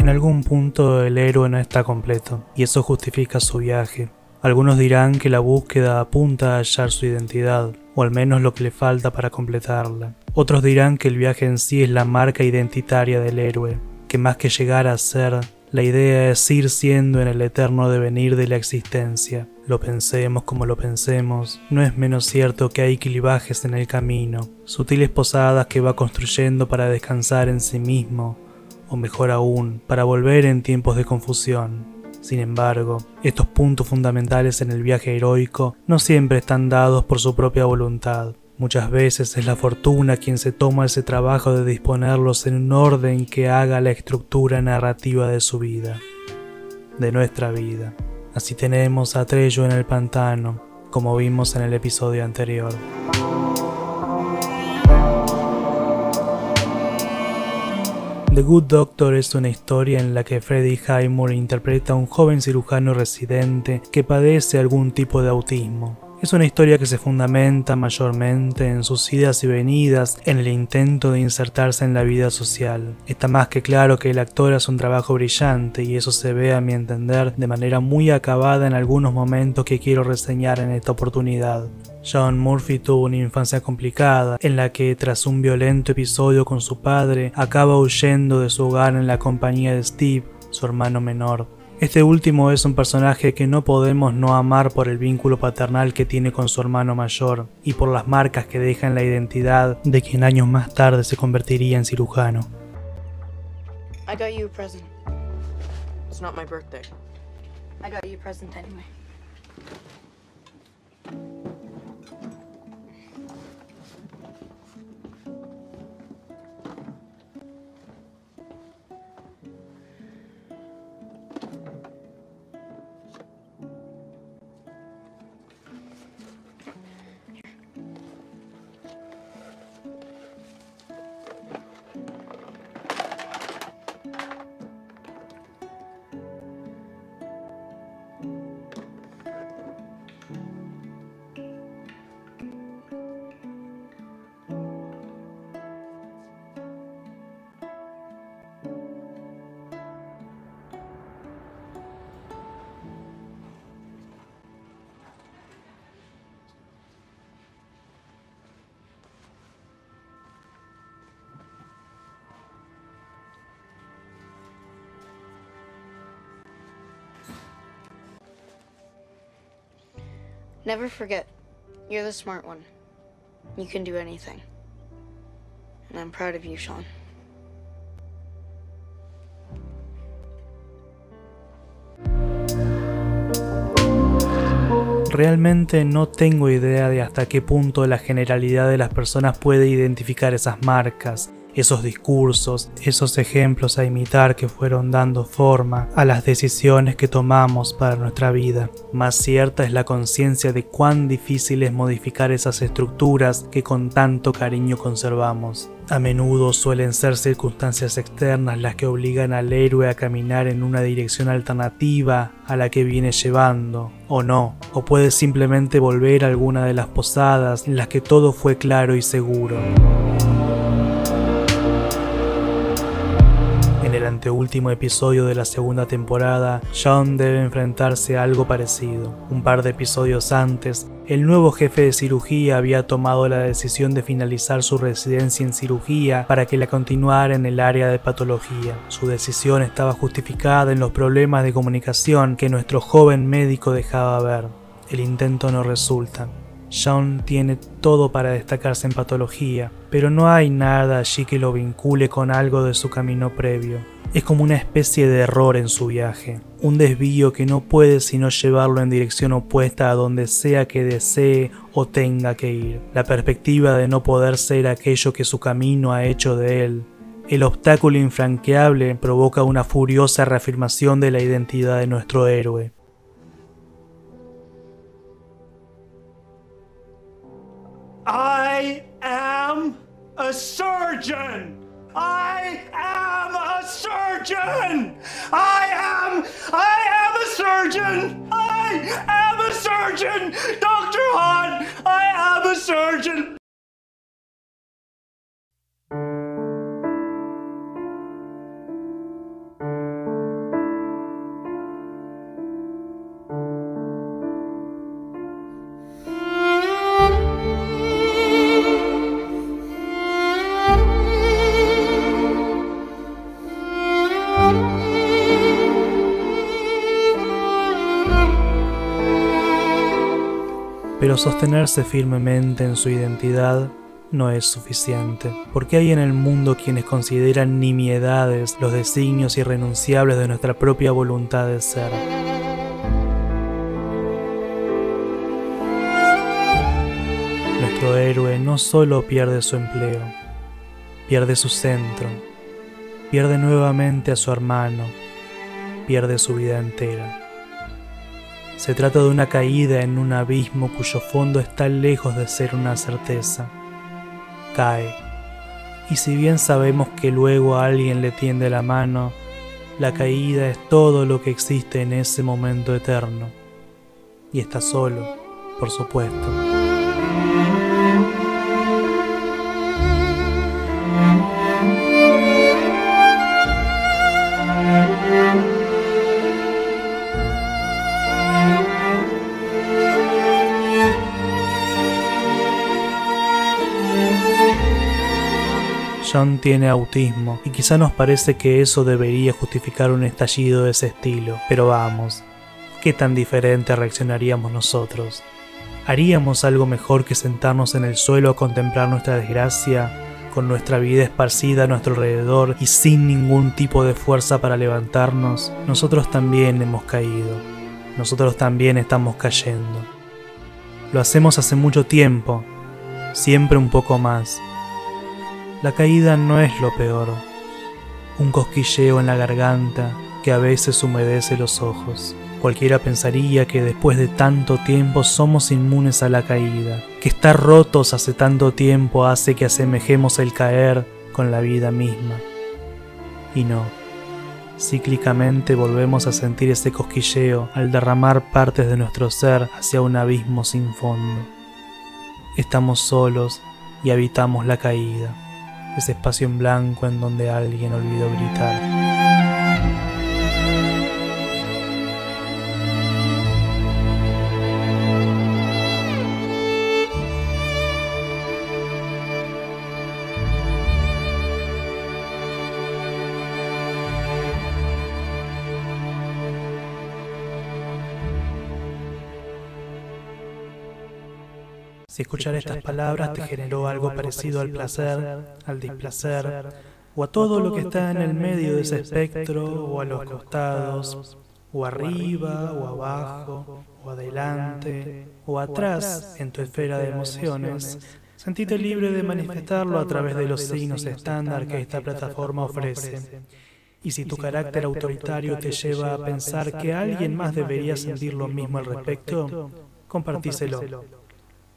En algún punto el héroe no está completo, y eso justifica su viaje. Algunos dirán que la búsqueda apunta a hallar su identidad, o al menos lo que le falta para completarla. Otros dirán que el viaje en sí es la marca identitaria del héroe, que más que llegar a ser, la idea es ir siendo en el eterno devenir de la existencia. Lo pensemos como lo pensemos, no es menos cierto que hay clivajes en el camino, sutiles posadas que va construyendo para descansar en sí mismo, o mejor aún, para volver en tiempos de confusión. Sin embargo, estos puntos fundamentales en el viaje heroico no siempre están dados por su propia voluntad. Muchas veces es la fortuna quien se toma ese trabajo de disponerlos en un orden que haga la estructura narrativa de su vida, de nuestra vida. Así tenemos a Trello en el pantano, como vimos en el episodio anterior. The Good Doctor es una historia en la que Freddie Highmore interpreta a un joven cirujano residente que padece algún tipo de autismo. Es una historia que se fundamenta mayormente en sus idas y venidas en el intento de insertarse en la vida social. Está más que claro que el actor hace un trabajo brillante y eso se ve a mi entender de manera muy acabada en algunos momentos que quiero reseñar en esta oportunidad. John Murphy tuvo una infancia complicada, en la que tras un violento episodio con su padre, acaba huyendo de su hogar en la compañía de Steve, su hermano menor. Este último es un personaje que no podemos no amar por el vínculo paternal que tiene con su hermano mayor y por las marcas que deja en la identidad de quien años más tarde se convertiría en cirujano. I got you a present. It's not my birthday. I got you a present anyway. Never forget, you're the smart one. You can do anything. And I'm proud of you, Sean. Realmente no tengo idea de hasta qué punto la generalidad de las personas puede identificar esas marcas esos discursos, esos ejemplos a imitar que fueron dando forma a las decisiones que tomamos para nuestra vida. Más cierta es la conciencia de cuán difícil es modificar esas estructuras que con tanto cariño conservamos. A menudo suelen ser circunstancias externas las que obligan al héroe a caminar en una dirección alternativa a la que viene llevando, o no, o puede simplemente volver a alguna de las posadas en las que todo fue claro y seguro. Último episodio de la segunda temporada, John debe enfrentarse a algo parecido. Un par de episodios antes, el nuevo jefe de cirugía había tomado la decisión de finalizar su residencia en cirugía para que la continuara en el área de patología. Su decisión estaba justificada en los problemas de comunicación que nuestro joven médico dejaba ver. El intento no resulta. John tiene todo para destacarse en patología, pero no hay nada allí que lo vincule con algo de su camino previo. Es como una especie de error en su viaje, un desvío que no puede sino llevarlo en dirección opuesta a donde sea que desee o tenga que ir. La perspectiva de no poder ser aquello que su camino ha hecho de él. El obstáculo infranqueable provoca una furiosa reafirmación de la identidad de nuestro héroe. I am a surgeon! I am a surgeon! I am, I am a surgeon! I am a surgeon! Dr. Hahn, I am a surgeon! Pero sostenerse firmemente en su identidad no es suficiente, porque hay en el mundo quienes consideran nimiedades los designios irrenunciables de nuestra propia voluntad de ser. Nuestro héroe no solo pierde su empleo, pierde su centro, pierde nuevamente a su hermano, pierde su vida entera. Se trata de una caída en un abismo cuyo fondo está lejos de ser una certeza cae. Y si bien sabemos que luego alguien le tiende la mano, la caída es todo lo que existe en ese momento eterno. Y está solo, por supuesto. John tiene autismo y quizá nos parece que eso debería justificar un estallido de ese estilo, pero vamos, ¿qué tan diferente reaccionaríamos nosotros? ¿Haríamos algo mejor que sentarnos en el suelo a contemplar nuestra desgracia, con nuestra vida esparcida a nuestro alrededor y sin ningún tipo de fuerza para levantarnos? Nosotros también hemos caído, nosotros también estamos cayendo. Lo hacemos hace mucho tiempo, siempre un poco más la caída no es lo peor, un cosquilleo en la garganta que a veces humedece los ojos. Cualquiera pensaría que después de tanto tiempo somos inmunes a la caída, que estar rotos hace tanto tiempo hace que asemejemos el caer con la vida misma. Y no, cíclicamente volvemos a sentir ese cosquilleo al derramar partes de nuestro ser hacia un abismo sin fondo. Estamos solos y habitamos la caída ese espacio en blanco en donde alguien olvidó gritar. Si escuchar estas palabras te generó algo parecido al placer, al displacer, o a todo lo que está en el medio de ese espectro, o a los costados, o arriba, o abajo, o adelante, o atrás en tu esfera de emociones, sentite libre de manifestarlo a través de los signos estándar que esta plataforma ofrece. Y si tu carácter autoritario te lleva a pensar que alguien más debería sentir lo mismo al respecto, compartíselo.